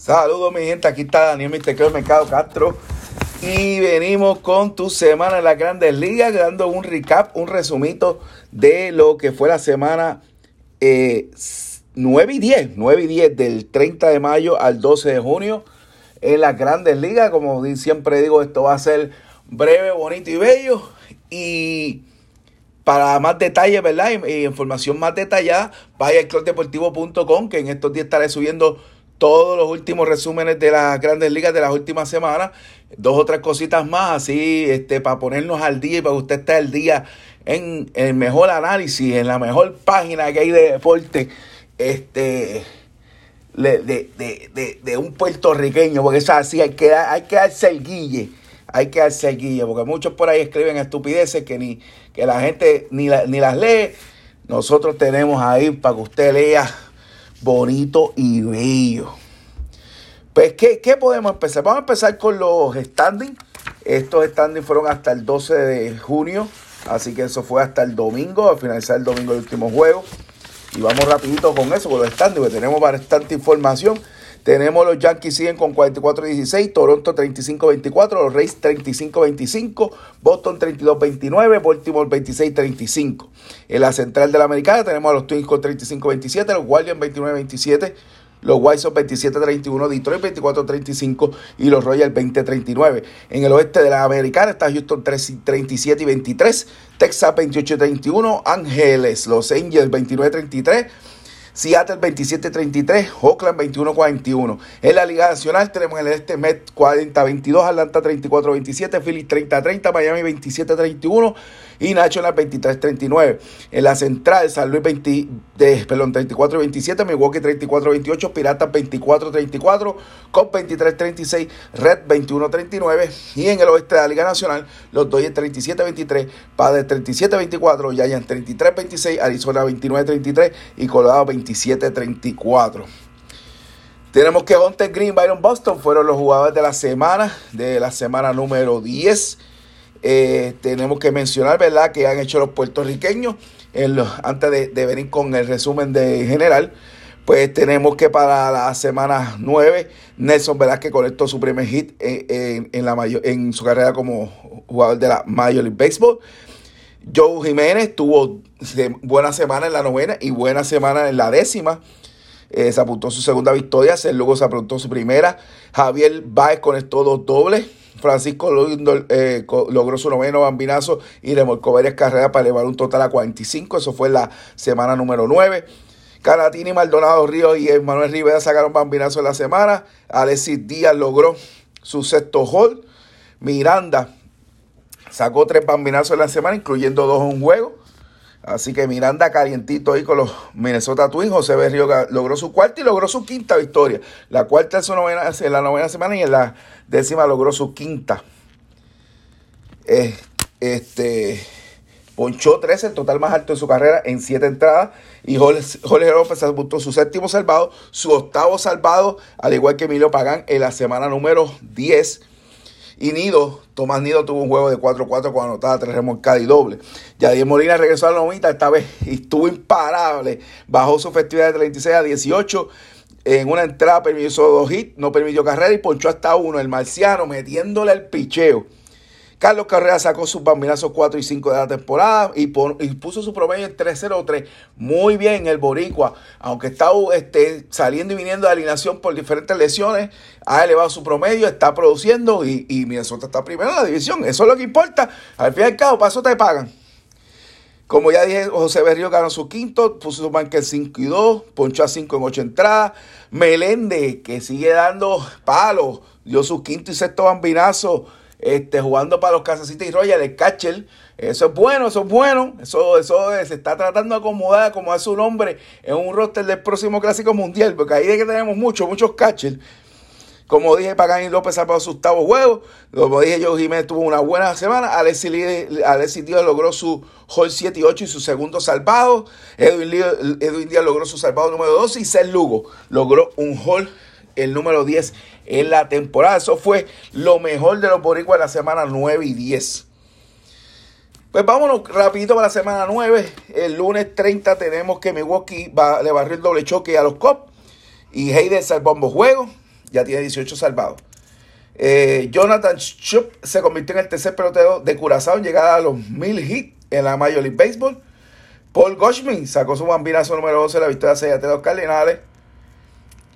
Saludos mi gente, aquí está Daniel Mr. Mercado Castro y venimos con tu semana en las grandes ligas, dando un recap, un resumito de lo que fue la semana eh, 9 y 10, 9 y 10 del 30 de mayo al 12 de junio en las grandes ligas. Como siempre digo, esto va a ser breve, bonito y bello. Y para más detalles, ¿verdad? Y, información más detallada, vaya a clubdeportivo.com, que en estos días estaré subiendo todos los últimos resúmenes de las grandes ligas de las últimas semanas, dos o tres cositas más, así, este, para ponernos al día y para que usted esté al día en el mejor análisis, en la mejor página que hay de deporte, este, de, un puertorriqueño, porque es así, hay que, hay que darse el guille, hay que darse el guille, porque muchos por ahí escriben estupideces que ni que la gente ni, ni las lee. Nosotros tenemos ahí para que usted lea bonito y bello. Pues, ¿qué, podemos empezar? Vamos a empezar con los standings. Estos standings fueron hasta el 12 de junio, así que eso fue hasta el domingo, al finalizar el domingo el último juego. Y vamos rapidito con eso, con los standings, porque tenemos bastante información. Tenemos los Yankees siguen con 44-16, Toronto 35-24, los Rays 35-25, Boston 32-29, Baltimore 26-35. En la central de la americana tenemos a los Twins con 35-27, los Guardians 29-27, los White Sox 27-31, Detroit 24-35 y los Royals 20-39. En el oeste de la americana está Houston 37 y 23, Texas 28-31, Ángeles, Los Angels 29-33. Seattle 27-33, Oakland 21-41. En la Liga Nacional tenemos en el este Met 40-22, Atlanta 34-27, Phillies 30-30, Miami 27-31 y National 23-39. En la Central, San Luis 20, de, perdón, 34-27, Milwaukee 34-28, Piratas 24-34, Cop 23-36, Red 21-39 y en el oeste de la Liga Nacional, los Dodgers 37-23, Padres 37-24, Giants 33-26, Arizona 29-33 y Colorado 27 27-34. Tenemos que Hunter Green, Byron Boston fueron los jugadores de la semana, de la semana número 10. Eh, tenemos que mencionar, ¿verdad?, que han hecho los puertorriqueños en los, antes de, venir con el resumen de general. Pues tenemos que para la semana 9, Nelson que conectó su primer hit en, la en su carrera como jugador de la Major League Baseball. Joe Jiménez tuvo buena semana en la novena y buena semana en la décima. Eh, se apuntó su segunda victoria, luego se apuntó su primera. Javier Baez conectó dos dobles. Francisco eh, logró su noveno bambinazo y remolcó varias carreras para elevar un total a 45. Eso fue la semana número 9. Canatini, Maldonado Ríos y Manuel Rivera sacaron bambinazo en la semana. Alexis Díaz logró su sexto hall. Miranda Sacó tres bambinazos en la semana, incluyendo dos en un juego. Así que Miranda calientito ahí con los Minnesota Twins. José Berrío logró su cuarta y logró su quinta victoria. La cuarta en, su novena, en la novena semana y en la décima logró su quinta. Eh, este ponchó 13, el total más alto de su carrera en siete entradas. Y Jorge, López apuntó su séptimo salvado, su octavo salvado, al igual que Emilio Pagán en la semana número 10 y Nido, Tomás Nido tuvo un juego de 4-4 con anotada, tres remolcadas y doble. Yadier Molina regresó a la nomita, esta vez estuvo imparable. Bajó su festividad de 36 a 18. En una entrada permitió dos hits, no permitió carrera y ponchó hasta uno. El marciano metiéndole el picheo. Carlos Carrera sacó sus bambinazos 4 y 5 de la temporada y, puso su promedio en 3-0-3. Muy bien el Boricua, aunque está este, saliendo y viniendo de alineación por diferentes lesiones, ha elevado su promedio, está produciendo y, y Minnesota está primero en la división. Eso es lo que importa. Al fin y al cabo, para eso te pagan. Como ya dije, José Berrío ganó su quinto, puso su banca en 5 y 2, ponchó a 5 en 8 entradas. Melende, que sigue dando palos, dio su quinto y sexto bambinazo este, jugando para los Kansas City Royals, el catcher. Eso es bueno, eso es bueno. Eso, eso se está tratando de acomodar, como es su nombre, en un roster del próximo Clásico Mundial, porque ahí de que tenemos muchos, muchos catchers. Como dije, Pagani López ha sus octavos juegos. Como dije, Joe Jiménez tuvo una buena semana. Alexis, Díaz logró su Hall 7 y 8 y su segundo salvado. Edwin, Díaz logró su salvado número 12 y Seth Lugo logró un Hall el número 10 en la temporada. Eso fue lo mejor de los boricuas de la semana 9 y 10. Pues vámonos rapidito para la semana 9. El lunes 30 tenemos que Milwaukee va, le barrió el doble choque a los Cops. Y Hayden el bombo juego. ya tiene 18 salvados. Eh, Jonathan Schupp se convirtió en el tercer pelotero de Curazao en llegar a los 1000 hits en la Major League Baseball. Paul Goldschmidt sacó su bambinazo número 12 en la victoria 6 ante los Cardinales.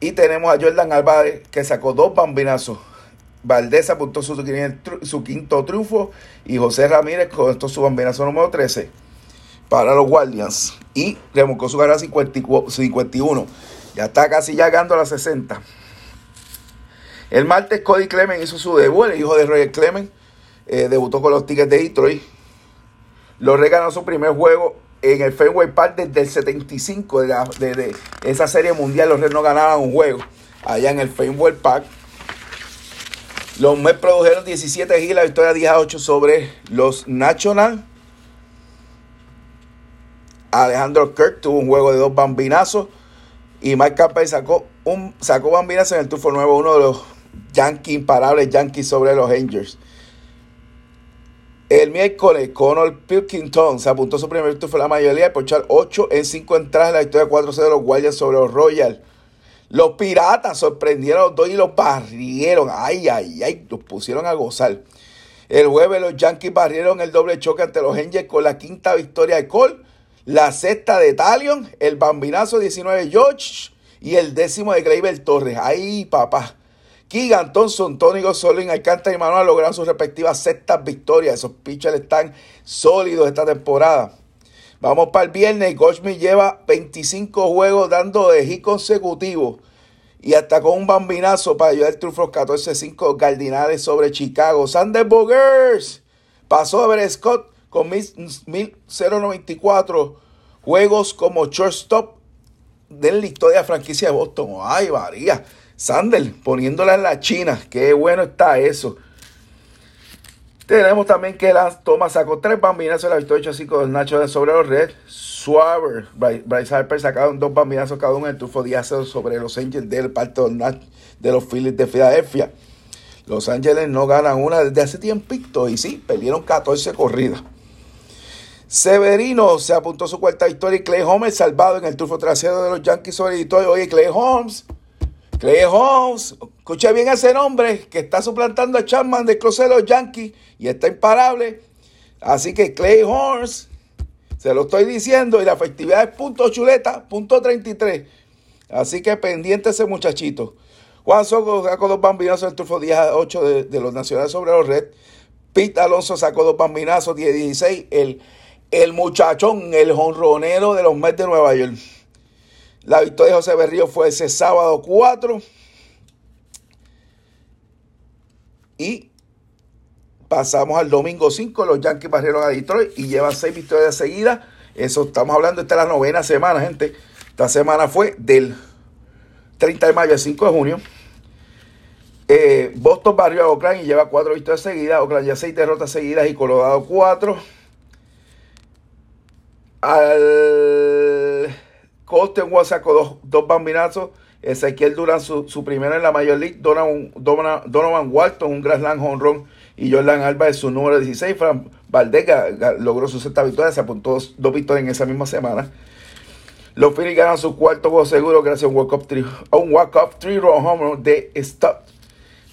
Y tenemos a Jordan Álvarez que sacó dos bambinazos. Valdés apuntó su, su quinto triunfo y José Ramírez con su bambinazo número 13 para los Guardians. Y remolcó su carrera 51. Ya está casi llegando a las 60. El martes Cody Clement hizo su debut, el hijo de Roger Clement. Eh, debutó con los Tigres de Detroit. Lo regaló su primer juego en el Fenway Park desde el 75 de, esa serie mundial. Los Reds no ganaban un juego allá en el Fenway Park. Los Mets produjeron 17 y la victoria 10 a 8 sobre los National. Alejandro Kirk tuvo un juego de dos bambinazos. Y Mike Capel sacó, un, sacó bambinazo en el Tufo Nuevo, uno de los Yankees imparables Yankees sobre los Angels. El miércoles, Conor Pilkington se apuntó su primer triunfo la mayoría por echar 8 en 5 entradas en la victoria 4-0 de los Guardians sobre los Royals. Los Piratas sorprendieron a los dos y los barrieron. Ay, ay, ay, los pusieron a gozar. El jueves los Yankees barrieron el doble choque ante los Angels con la quinta victoria de Cole, la sexta de Talion, el bambinazo 19 de George y el décimo de Gleyber Torres. Ay, papá. Keegan Thompson, Tony Gosolin, Alcántara y Manuel lograron sus respectivas sextas victorias. Esos pitchers están sólidos esta temporada. Vamos para el viernes. Goldschmidt lleva 25 juegos dando de hit consecutivos. Y hasta con un bambinazo para ayudar al triunfo 14-5 Cardinales sobre Chicago. Sander Bogers pasó a ver Scott con 1094 juegos como shortstop de la historia de franquicia de Boston. Ay, varía. Sander poniéndola en la China. Qué bueno está eso. Tenemos también que Lance Thomas sacó tres bambinazos en la victoria 8-5 del Nacho sobre los Red. Suaver, Bryce Harper sacaron dos bambinazos cada uno en el trufo 10 sobre los Angels del parte de los Phillies de Filadelfia. Los Ángeles no ganan una desde hace tiempito y sí, perdieron 14 corridas. Severino se apuntó su cuarta victoria y Clay Holmes salvado en el trufo trasero de los Yankees sobre Detroit. Oye, Clay Holmes Clay Holmes, escucha bien ese nombre, que está suplantando a Chapman de closet de los Yankees y está imparable. Así que Clay Holmes, se lo estoy diciendo, y la efectividad es punto chuleta, punto 33. Así que pendiente ese muchachito. Juan Soco sacó dos bambinazos en el trufo 10 a 8 de, los Nacionales sobre los Red. Pete Alonso sacó dos bambinazos 10 a 16. El, el muchachón, el jonronero de los Mets de Nueva York. La victoria de José Berrío fue ese sábado 4. Y pasamos al domingo 5. Los Yankees barrieron a Detroit y llevan seis victorias seguidas. Eso estamos hablando, esta es la novena semana, gente. Esta semana fue del 30 de mayo al 5 de junio. Eh, Boston barrió a Oakland y lleva cuatro victorias seguidas. Oakland ya seis derrotas seguidas y Colorado cuatro. Al Colton Wall sacó dos, dos bambinazos. Ezequiel Durán, su, su, primero en la Major League. Donovan, Donovan, Walton, un Grand Slam home run. Y Jordan Alba es su número 16. Fran Valdez logró su sexta victoria. Se apuntó dos, victorias en esa misma semana. Los Phillies ganan su cuarto juego seguro gracias a un walk-up three, un walk three run de Stott.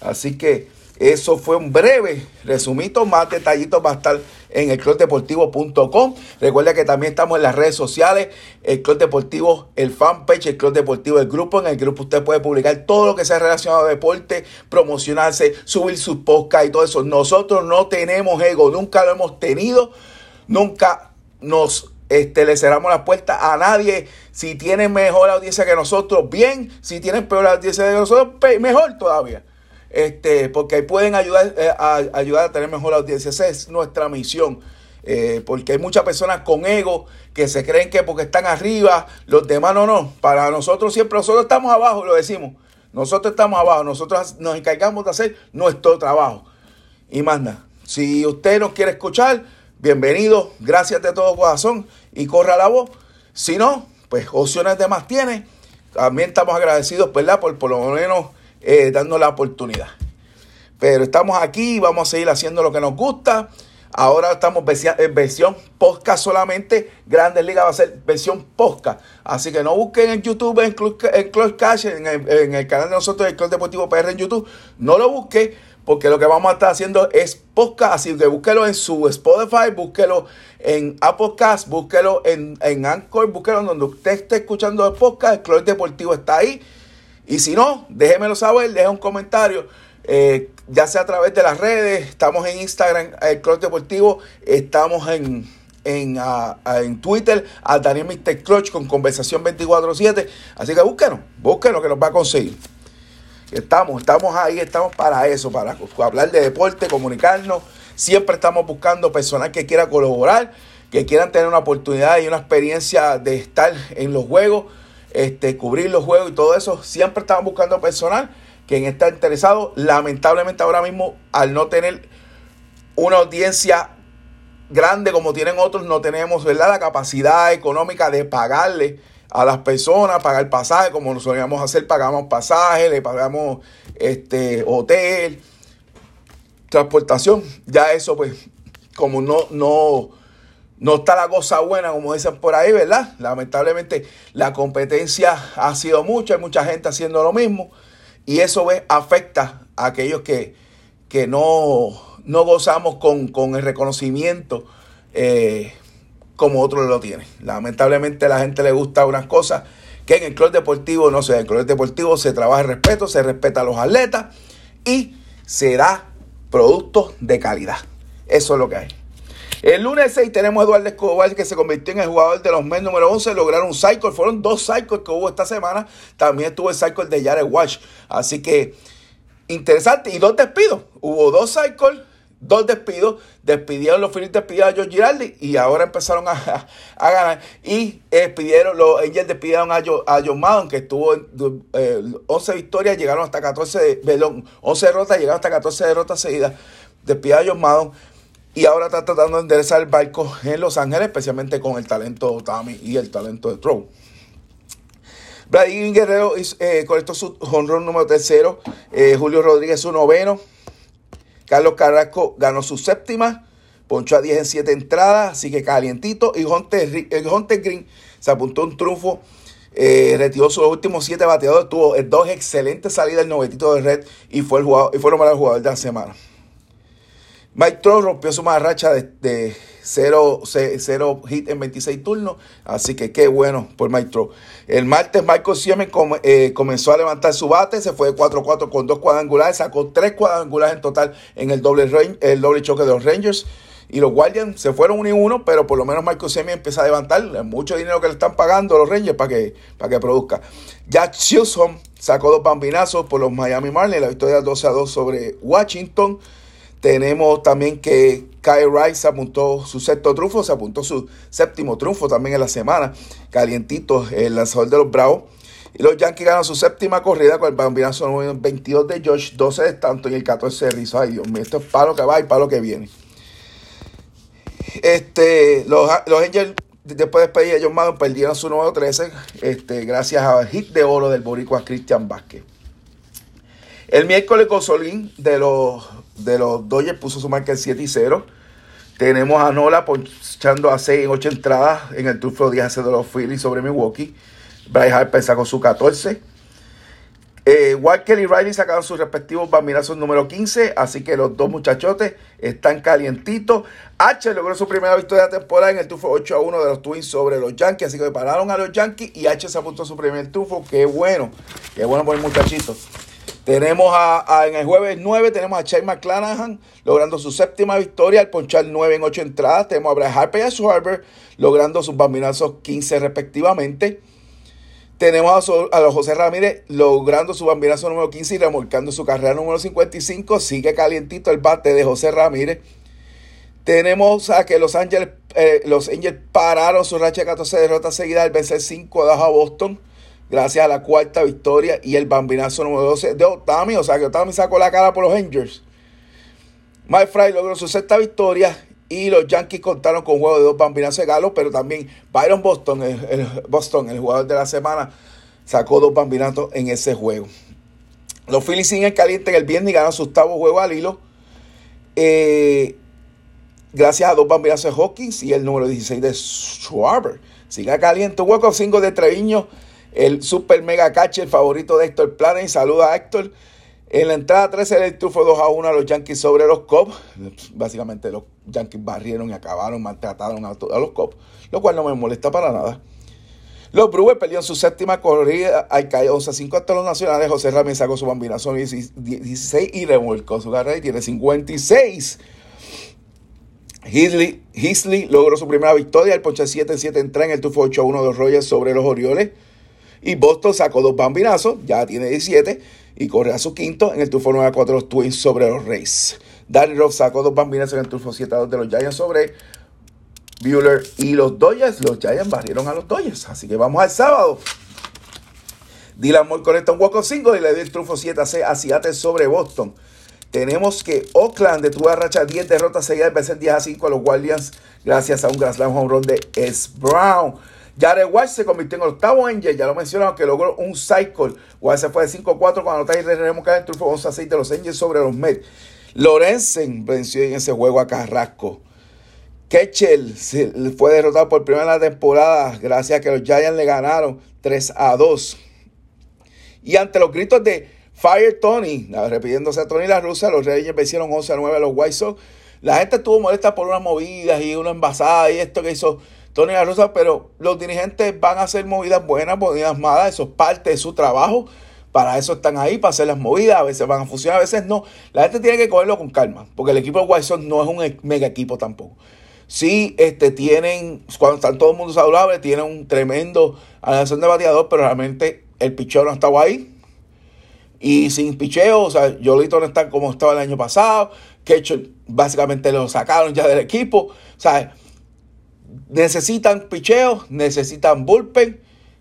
Así que eso fue un breve resumito. Más detallitos va a estar en el clubdeportivo.com. Recuerda que también estamos en las redes sociales, el Club Deportivo, el fanpage, el Club Deportivo, el grupo. En el grupo usted puede publicar todo lo que sea relacionado a deporte, promocionarse, subir sus podcasts y todo eso. Nosotros no tenemos ego, nunca lo hemos tenido, nunca nos este, le cerramos la puerta a nadie. Si tienen mejor audiencia que nosotros, bien. Si tienen peor audiencia que nosotros, mejor todavía este, porque ahí pueden ayudar, eh, a, ayudar a tener mejor audiencia. Esa es nuestra misión. Eh, porque hay muchas personas con ego que se creen que porque están arriba, los demás no, no. Para nosotros siempre, nosotros estamos abajo, lo decimos. Nosotros estamos abajo, nosotros nos encargamos de hacer nuestro trabajo. Y manda, si usted nos quiere escuchar, bienvenido, gracias de todo corazón y corra la voz. Si no, pues opciones de más tiene. También estamos agradecidos, ¿verdad? Por por lo menos eh, dando la oportunidad. Pero estamos aquí vamos a seguir haciendo lo que nos gusta. Ahora estamos en versión podcast solamente. Grandes Ligas va a ser versión podcast. Así que no busquen en YouTube, en Club, en Cash, en el, canal de nosotros, el Club Deportivo PR en YouTube. No lo busquen porque lo que vamos a estar haciendo es podcast. Así que búsquelo en su Spotify, búsquelo en Apple Cast, búsquelo en, en Anchor, búsquelo donde usted esté escuchando el podcast. El Club Deportivo está ahí. Y si no, déjemelo saber, deje un comentario. Eh, ya sea a través de las redes, estamos en Instagram, el Club Deportivo, estamos en, en, en Twitter, a Daniel Mr. Clutch con conversación 24-7. Así que búsquenos, búsquenos que nos va a conseguir. Estamos, estamos ahí, estamos para eso, para hablar de deporte, comunicarnos. Siempre estamos buscando personal que quiera colaborar, que quieran tener una oportunidad y una experiencia de estar en los juegos, este, cubrir los juegos y todo eso. Siempre estamos buscando personal quien está interesado. Lamentablemente ahora mismo, al no tener una audiencia grande como tienen otros, no tenemos ¿verdad? la capacidad económica de pagarle a las personas, pagar pasaje, como lo solíamos hacer, pagamos pasaje, le pagamos este, hotel, transportación. Ya eso, pues, como no, no, no está la cosa buena, como dicen por ahí, ¿verdad? Lamentablemente la competencia ha sido mucha, hay mucha gente haciendo lo mismo. Y eso afecta a aquellos que, que no, no, gozamos con, el reconocimiento eh, como otros lo tienen. Lamentablemente a la gente le gusta unas cosas que en el club deportivo no se En el club deportivo se trabaja el respeto, se respeta a los atletas y se da productos de calidad. Eso es lo que hay. El lunes 6 tenemos a Eduardo Escobar que se convirtió en el jugador de los Mets número 11. Lograron un cycle. Fueron dos cycles que hubo esta semana. También estuvo el cycle de Jared Walsh. Así que interesante. Y dos despidos. Hubo dos cycles dos despidos, despidieron los Phillies, despidieron a George Girardi y ahora empezaron a, ganar. Y despidieron, los Angels despidieron a, John Madden, que estuvo en 11 eh, victorias, llegaron hasta 14, perdón, 11 derrotas, llegaron hasta 14 derrotas seguidas. Despidieron a John Madden y ahora está tratando de enderezar el barco en Los Ángeles, especialmente con el talento de Tommy y el talento de Trow. Vladimir Guerrero eh, esto su honrón número tercero. Eh, Julio Rodríguez su noveno. Carlos Carrasco ganó su séptima. Ponchó a 10 en 7 entradas, así que calientito. Y Hunter, eh, Green se apuntó un trufo. Eh, retiró sus últimos 7 bateadores. Tuvo dos excelentes salidas del novetito de red y fue el jugador, y fue el jugador de la semana. Mike Trout rompió su más racha de, 0 hit en 26 turnos, así que qué bueno por Mike Trout. El martes Michael Siemens eh, comenzó a levantar su bate, se fue de 4-4 con dos cuadrangulares, sacó tres cuadrangulares en total en el doble, el doble choque de los Rangers. Y los Guardians se fueron uno y uno, pero por lo menos Michael Siemens empieza a levantar mucho dinero que le están pagando a los Rangers para que, para que produzca. Jack Chisholm sacó dos bambinazos por los Miami Marlins, la victoria 12 a 2 sobre Washington. Tenemos también que Kyle Rice apuntó su sexto triunfo, se apuntó su séptimo triunfo también en la semana. Calientito, el lanzador de los Bravos. Y los Yankees ganan su séptima corrida con el bambinazo 22 de Josh, 12 de tanto y el 14 de Rizzo. Ay, Dios mío, esto es palo que va y palo que viene. Este, los, los Angels, después de despedir a John Madden, perdieron su número 13, este, gracias al hit de oro del boricua Christian Vázquez. El miércoles Consolín de los de los Dodgers puso su marca en 7 y 0. Tenemos a Nola ponchando a 6 en 8 entradas en el truflo 10 de los Phillies sobre Milwaukee. Bryce Harper sacó su 14. Eh, Walker y Riley sacaron sus respectivos bambinazos número 15, así que los dos muchachotes están calientitos. H logró su primera victoria de temporada en el tufo 8 a 1 de los Twins sobre los Yankees, así que pararon a los Yankees y H se apuntó a su primer tufo. Qué bueno, qué bueno por el muchachito. Tenemos a, en el jueves 9 tenemos a Chase McClanahan logrando su séptima victoria al ponchar 9 en 8 entradas. Tenemos a Brad Harper y a Schwarber logrando sus bambinazos 15 respectivamente. Tenemos a, los José Ramírez logrando su bambinazo número 15 y remolcando su carrera número 55. Sigue calientito el bate de José Ramírez. Tenemos a que Los Ángeles, eh, los Angels pararon su racha de 14 derrotas seguidas al vencer 5 a 2 a Boston gracias a la cuarta victoria y el bambinazo número 12 de Otami. O sea que Otami sacó la cara por los Rangers. Mike Fry logró su sexta victoria y los Yankees contaron con un juego de dos bambinazos de Galo, pero también Byron Boston, el, Boston, el jugador de la semana, sacó dos bambinazos en ese juego. Los Phillies siguen caliente en el viernes y ganan su octavo juego al hilo. Eh, gracias a dos bambinazos de Hawkins y el número 16 de Schwarber. Siga caliente. Hueco 5 de Treviño. El super mega catch, el favorito de Héctor Planes. Saluda a Héctor. En la entrada 13 el trufo 2 a 1 a los Yankees sobre los Cubs. Básicamente los Yankees barrieron y acabaron, maltrataron a, a los Cubs. Lo cual no me molesta para nada. Los Brewers perdieron su séptima corrida al caer 11 a 5 hasta los nacionales. José Ramírez sacó su bambinazo 16 y revolcó su carrera y tiene 56. Hisley, logró su primera victoria, el ponche 7-7 entra en el tufo 8-1 de los Rogers sobre los Orioles. Y Boston sacó dos bambinazos, ya tiene 17, y corre a su quinto en el tufo 9-4 de los Twins sobre los Rays. Danny Roth sacó dos bambinazos en el tufo 7-2 de los Giants sobre Bueller y los Dodgers. Los Giants barrieron a los Dodgers, así que vamos al sábado. Dylan Moore conecta un walk 5 y le dio el trufo 7 a Seattle sobre Boston. Tenemos que Oakland detuvo a racha 10 derrotas seguidas de 10 a 5 a los Guardians gracias a un Grand home run de S. Brown. Jared White se convirtió en el octavo Angel, ya lo mencionamos, que logró un cycle. White se fue de 5-4 cuando y remontar el trufo 11 a 6 de los Angels sobre los Mets. Lorenzen venció en ese juego a Carrasco. Ketchel fue derrotado por primera en temporada gracias a que los Giants le ganaron 3 a 2. Y ante los gritos de Fire Tony, repitiéndose a Tony la Rusa, los Reyes vencieron 11 a 9 a los White Sox. La gente estuvo molesta por unas movidas y una envasada y esto que hizo Tony la pero los dirigentes van a hacer movidas buenas, movidas malas, eso es parte de su trabajo. Para eso están ahí, para hacer las movidas. A veces van a funcionar, a veces no. La gente tiene que cogerlo con calma, porque el equipo de White no es un mega equipo tampoco. Sí, este, tienen, cuando están todo el mundo saludable, tienen un tremendo anación de bateador, pero realmente el pichón no estaba ahí y sin picheo. O sea, Yolito no está como estaba el año pasado. Ketchel básicamente lo sacaron ya del equipo. O sea, necesitan picheo, necesitan bullpen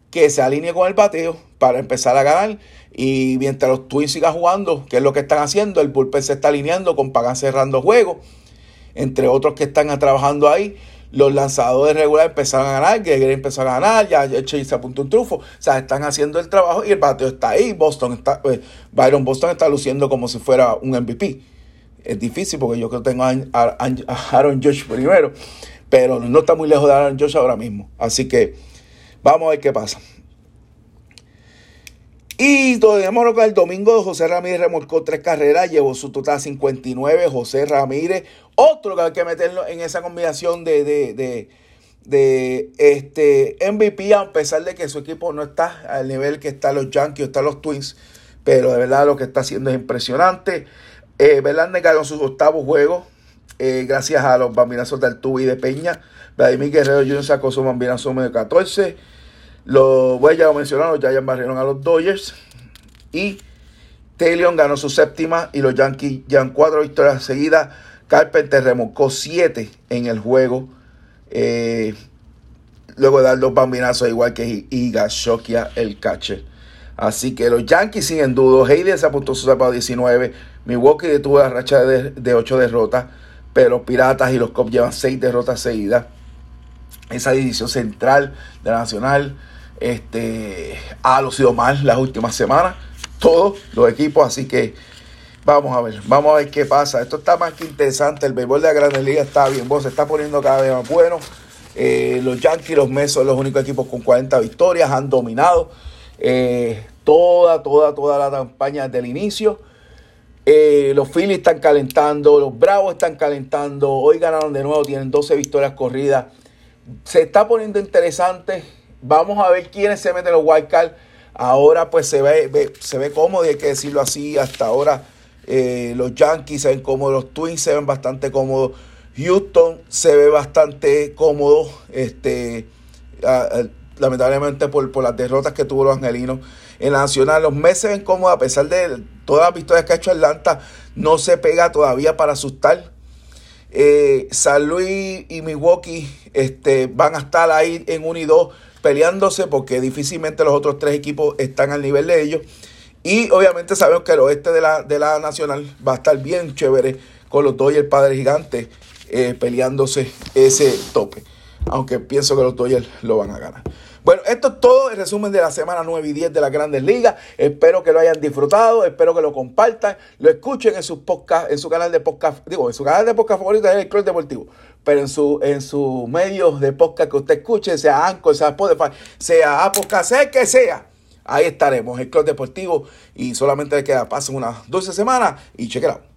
que se alinee con el bateo para empezar a ganar. Y mientras los Twins sigan jugando, que es lo que están haciendo, el bullpen se está alineando con Pagan cerrando juegos, entre otros que están trabajando ahí los lanzadores regulares empezaron a ganar, Gregory empezó a ganar, ya Chase apuntó un trufo. O sea, están haciendo el trabajo y el bateo está ahí. Boston está, eh, Byron Boston está luciendo como si fuera un MVP. Es difícil porque yo creo que tengo a, Aaron Josh primero, pero no está muy lejos de Aaron Josh ahora mismo. Así que vamos a ver qué pasa. Y todavía el domingo José Ramírez remolcó tres carreras, llevó su total a 59. José Ramírez, otro que hay que meterlo en esa combinación de, de, de, este MVP, a pesar de que su equipo no está al nivel que están los Yankees o están los Twins. Pero de verdad lo que está haciendo es impresionante. Eh, Verlander ganó sus octavos juegos eh, gracias a los bambinazos de Altuve y de Peña. Vladimir Guerrero Jr. sacó su bambinazo número 14. Los, bueno, ya lo mencionaron, los Giants barrieron a los Dodgers. Y Taylor ganó su séptima y los Yankees llevan cuatro victorias seguidas. Carpenter remolcó siete en el juego. Eh, luego de dar dos bambinazos, igual que Iga Shokia, el catcher. Así que los Yankees siguen dudos. Hayden se apuntó su a 19. Milwaukee detuvo la racha de, de 8 derrotas. Pero los Piratas y los Cubs llevan 6 derrotas seguidas. Esa división central de la Nacional este, ha lucido mal las últimas semanas, todos los equipos, así que vamos a ver, vamos a ver qué pasa. Esto está más que interesante, el béisbol de la Grandes Ligas está bien, vos se está poniendo cada vez más bueno. Eh, los Yankees y los Mets son los únicos equipos con 40 victorias, han dominado eh, toda, toda, toda la campaña desde el inicio. Eh, los Phillies están calentando, los Bravos están calentando, hoy ganaron de nuevo, tienen 12 victorias corridas. Se está poniendo interesante Vamos a ver quiénes se meten los wild Ahora pues se ve, se ve cómodo, hay que decirlo así. Hasta ahora eh, los Yankees se ven cómodos, los Twins se ven bastante cómodos. Houston se ve bastante cómodo. Este, lamentablemente por, las derrotas que tuvo los angelinos. En la nacional, los Mets se ven a pesar de todas las victorias que ha hecho Atlanta. No se pega todavía para asustar. Eh, San Luis y Milwaukee este, van a estar ahí en 1 y 2 peleándose porque difícilmente los otros tres equipos están al nivel de ellos. Y obviamente sabemos que el oeste de la, de la Nacional va a estar bien chévere con los Dodgers Padre Gigante eh, peleándose ese tope. Aunque pienso que los Dodgers lo van a ganar. Bueno, esto es todo el resumen de la semana 9 y 10 de las Grandes Ligas. Espero que lo hayan disfrutado, espero que lo compartan, lo escuchen en su podcast, en su canal de podcast, digo, en su canal de podcast favorito es el Club Deportivo, pero en su en sus medios de podcast que usted escuche, sea Anchor, sea Spotify, sea Apple, sea que sea. Ahí estaremos, el Club Deportivo, y solamente queda pasen unas 12 semanas y chequeado.